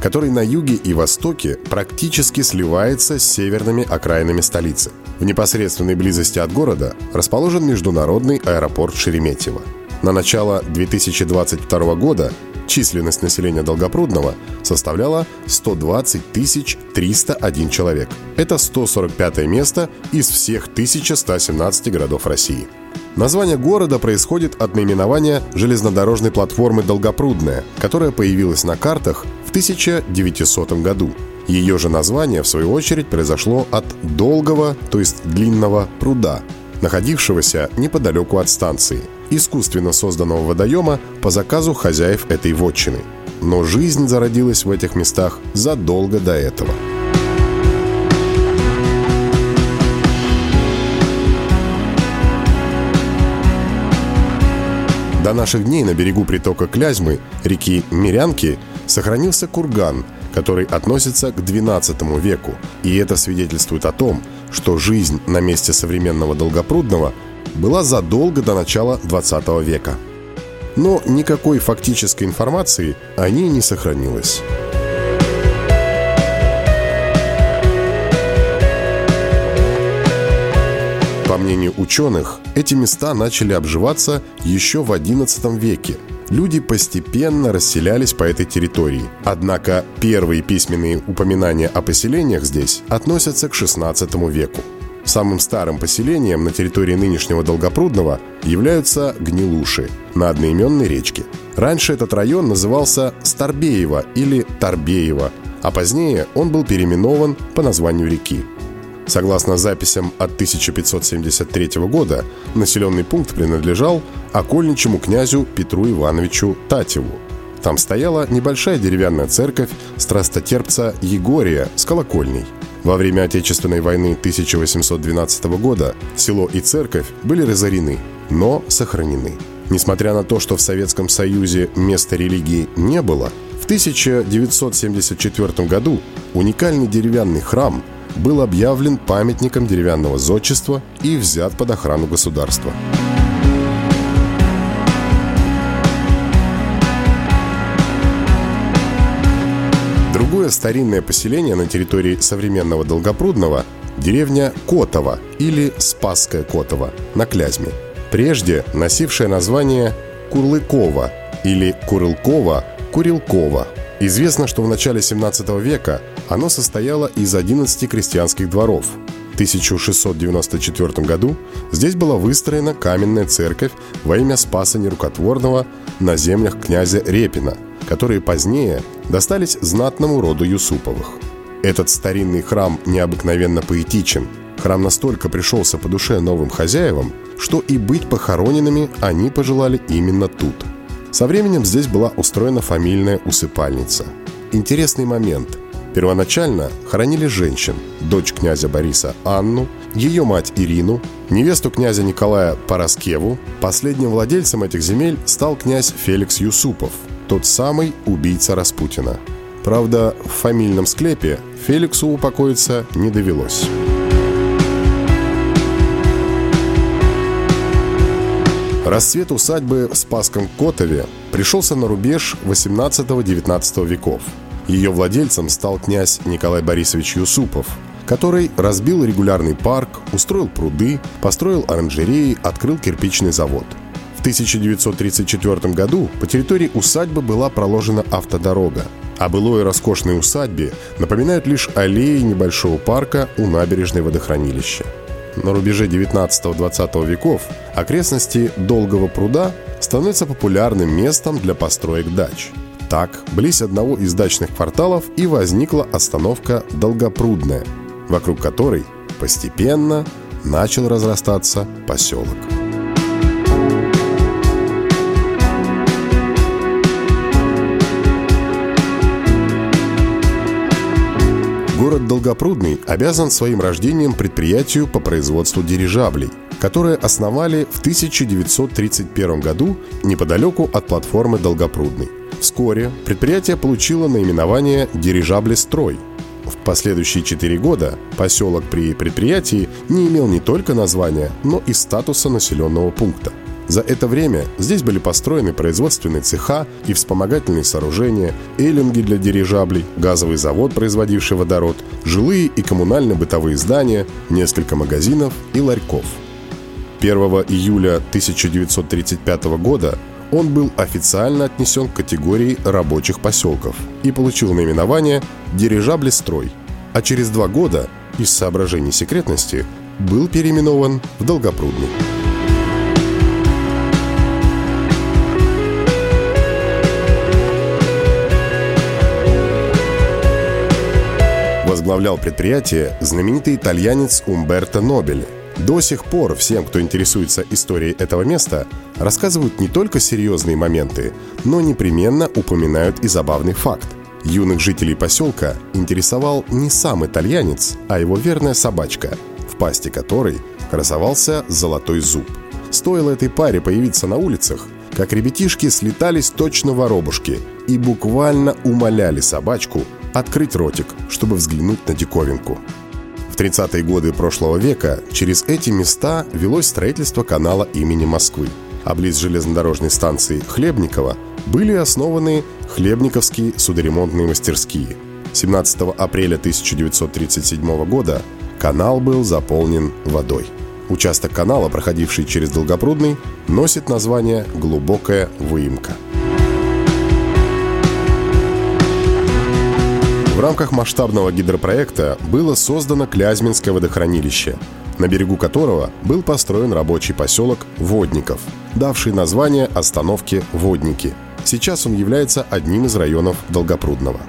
который на юге и востоке практически сливается с северными окраинами столицы. В непосредственной близости от города расположен международный аэропорт Шереметьево. На начало 2022 года численность населения Долгопрудного составляла 120 301 человек. Это 145 место из всех 1117 городов России. Название города происходит от наименования железнодорожной платформы «Долгопрудная», которая появилась на картах в 1900 году. Ее же название, в свою очередь, произошло от долгого, то есть длинного пруда, находившегося неподалеку от станции, искусственно созданного водоема по заказу хозяев этой вотчины. Но жизнь зародилась в этих местах задолго до этого – До наших дней на берегу притока Клязьмы, реки Мирянки, сохранился курган, который относится к XII веку. И это свидетельствует о том, что жизнь на месте современного Долгопрудного была задолго до начала XX века. Но никакой фактической информации о ней не сохранилось. По мнению ученых, эти места начали обживаться еще в XI веке. Люди постепенно расселялись по этой территории. Однако первые письменные упоминания о поселениях здесь относятся к XVI веку. Самым старым поселением на территории нынешнего Долгопрудного являются Гнилуши на одноименной речке. Раньше этот район назывался Старбеево или Тарбеево, а позднее он был переименован по названию реки. Согласно записям от 1573 года, населенный пункт принадлежал окольничему князю Петру Ивановичу Татеву. Там стояла небольшая деревянная церковь страстотерпца Егория с колокольней. Во время Отечественной войны 1812 года село и церковь были разорены, но сохранены. Несмотря на то, что в Советском Союзе места религии не было, в 1974 году уникальный деревянный храм – был объявлен памятником деревянного зодчества и взят под охрану государства. Другое старинное поселение на территории современного Долгопрудного – деревня Котова или Спасская Котова на Клязьме, прежде носившая название Курлыкова или Курылкова-Курилкова – Известно, что в начале 17 века оно состояло из 11 крестьянских дворов. В 1694 году здесь была выстроена каменная церковь во имя Спаса Нерукотворного на землях князя Репина, которые позднее достались знатному роду Юсуповых. Этот старинный храм необыкновенно поэтичен. Храм настолько пришелся по душе новым хозяевам, что и быть похороненными они пожелали именно тут – со временем здесь была устроена фамильная усыпальница. Интересный момент. Первоначально хоронили женщин, дочь князя Бориса Анну, ее мать Ирину, невесту князя Николая Пороскеву. Последним владельцем этих земель стал князь Феликс Юсупов, тот самый убийца Распутина. Правда, в фамильном склепе Феликсу упокоиться не довелось. Расцвет усадьбы в Спасском Котове пришелся на рубеж 18-19 веков. Ее владельцем стал князь Николай Борисович Юсупов, который разбил регулярный парк, устроил пруды, построил оранжереи, открыл кирпичный завод. В 1934 году по территории усадьбы была проложена автодорога. О былой роскошной усадьбе напоминают лишь аллеи небольшого парка у набережной водохранилища на рубеже 19-20 веков окрестности Долгого пруда становятся популярным местом для построек дач. Так, близ одного из дачных кварталов и возникла остановка Долгопрудная, вокруг которой постепенно начал разрастаться поселок. Город Долгопрудный обязан своим рождением предприятию по производству дирижаблей, которое основали в 1931 году неподалеку от платформы Долгопрудный. Вскоре предприятие получило наименование «Дирижаблестрой», в последующие четыре года поселок при предприятии не имел не только названия, но и статуса населенного пункта. За это время здесь были построены производственные цеха и вспомогательные сооружения, эллинги для дирижаблей, газовый завод, производивший водород, жилые и коммунально-бытовые здания, несколько магазинов и ларьков. 1 июля 1935 года он был официально отнесен к категории рабочих поселков и получил наименование «Дирижаблестрой», а через два года, из соображений секретности, был переименован в Долгопрудный. Возглавлял предприятие знаменитый итальянец Умберто Нобели – до сих пор всем, кто интересуется историей этого места, рассказывают не только серьезные моменты, но непременно упоминают и забавный факт. Юных жителей поселка интересовал не сам итальянец, а его верная собачка, в пасти которой красовался золотой зуб. Стоило этой паре появиться на улицах, как ребятишки слетались точно воробушки и буквально умоляли собачку открыть ротик, чтобы взглянуть на диковинку. В 30-е годы прошлого века через эти места велось строительство канала имени Москвы, а близ железнодорожной станции Хлебникова были основаны Хлебниковские судоремонтные мастерские. 17 апреля 1937 года канал был заполнен водой. Участок канала, проходивший через Долгопрудный, носит название «Глубокая выемка». В рамках масштабного гидропроекта было создано Клязьминское водохранилище, на берегу которого был построен рабочий поселок Водников, давший название остановке Водники. Сейчас он является одним из районов Долгопрудного.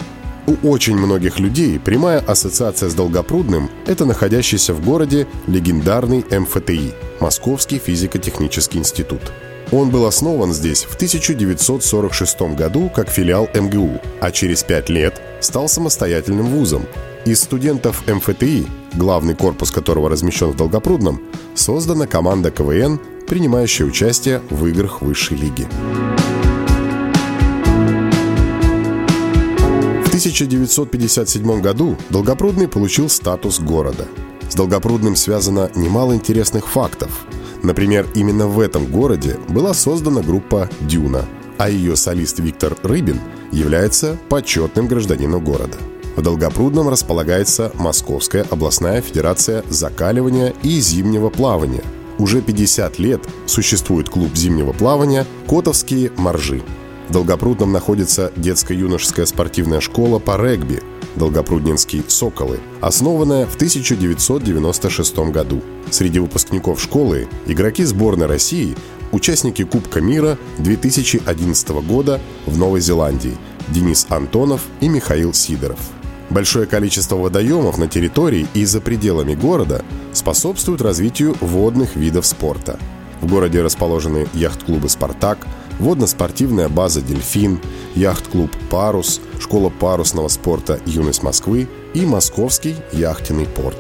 У очень многих людей прямая ассоциация с Долгопрудным – это находящийся в городе легендарный МФТИ – Московский физико-технический институт – он был основан здесь в 1946 году как филиал МГУ, а через пять лет стал самостоятельным вузом. Из студентов МФТИ, главный корпус которого размещен в Долгопрудном, создана команда КВН, принимающая участие в играх высшей лиги. В 1957 году Долгопрудный получил статус города. С Долгопрудным связано немало интересных фактов – Например, именно в этом городе была создана группа «Дюна», а ее солист Виктор Рыбин является почетным гражданином города. В Долгопрудном располагается Московская областная федерация закаливания и зимнего плавания. Уже 50 лет существует клуб зимнего плавания «Котовские моржи». В Долгопрудном находится детско-юношеская спортивная школа по регби – Долгопрудненские «Соколы», основанная в 1996 году. Среди выпускников школы – игроки сборной России, участники Кубка мира 2011 года в Новой Зеландии Денис Антонов и Михаил Сидоров. Большое количество водоемов на территории и за пределами города способствует развитию водных видов спорта. В городе расположены яхт-клубы «Спартак», водно-спортивная база «Дельфин», яхт-клуб «Парус», школа парусного спорта «Юность Москвы» и Московский яхтенный порт.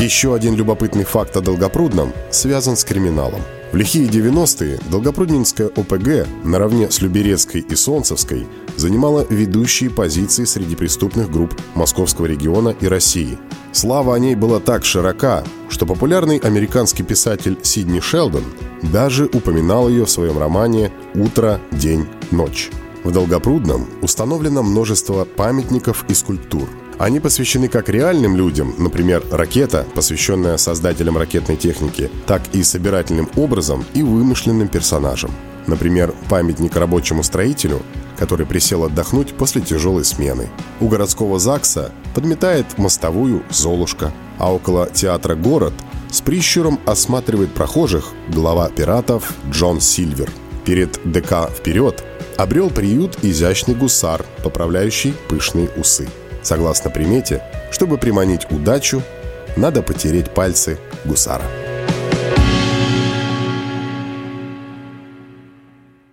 Еще один любопытный факт о Долгопрудном связан с криминалом. В лихие 90-е Долгопруднинская ОПГ наравне с Люберецкой и Солнцевской занимала ведущие позиции среди преступных групп Московского региона и России. Слава о ней была так широка, что популярный американский писатель Сидни Шелдон даже упоминал ее в своем романе «Утро, день, ночь». В Долгопрудном установлено множество памятников и скульптур. Они посвящены как реальным людям, например, ракета, посвященная создателям ракетной техники, так и собирательным образом и вымышленным персонажам. Например, памятник рабочему строителю, который присел отдохнуть после тяжелой смены. У городского ЗАГСа подметает мостовую Золушка, а около театра «Город» с прищуром осматривает прохожих глава пиратов Джон Сильвер. Перед ДК «Вперед» обрел приют изящный гусар, поправляющий пышные усы. Согласно примете, чтобы приманить удачу, надо потереть пальцы гусара.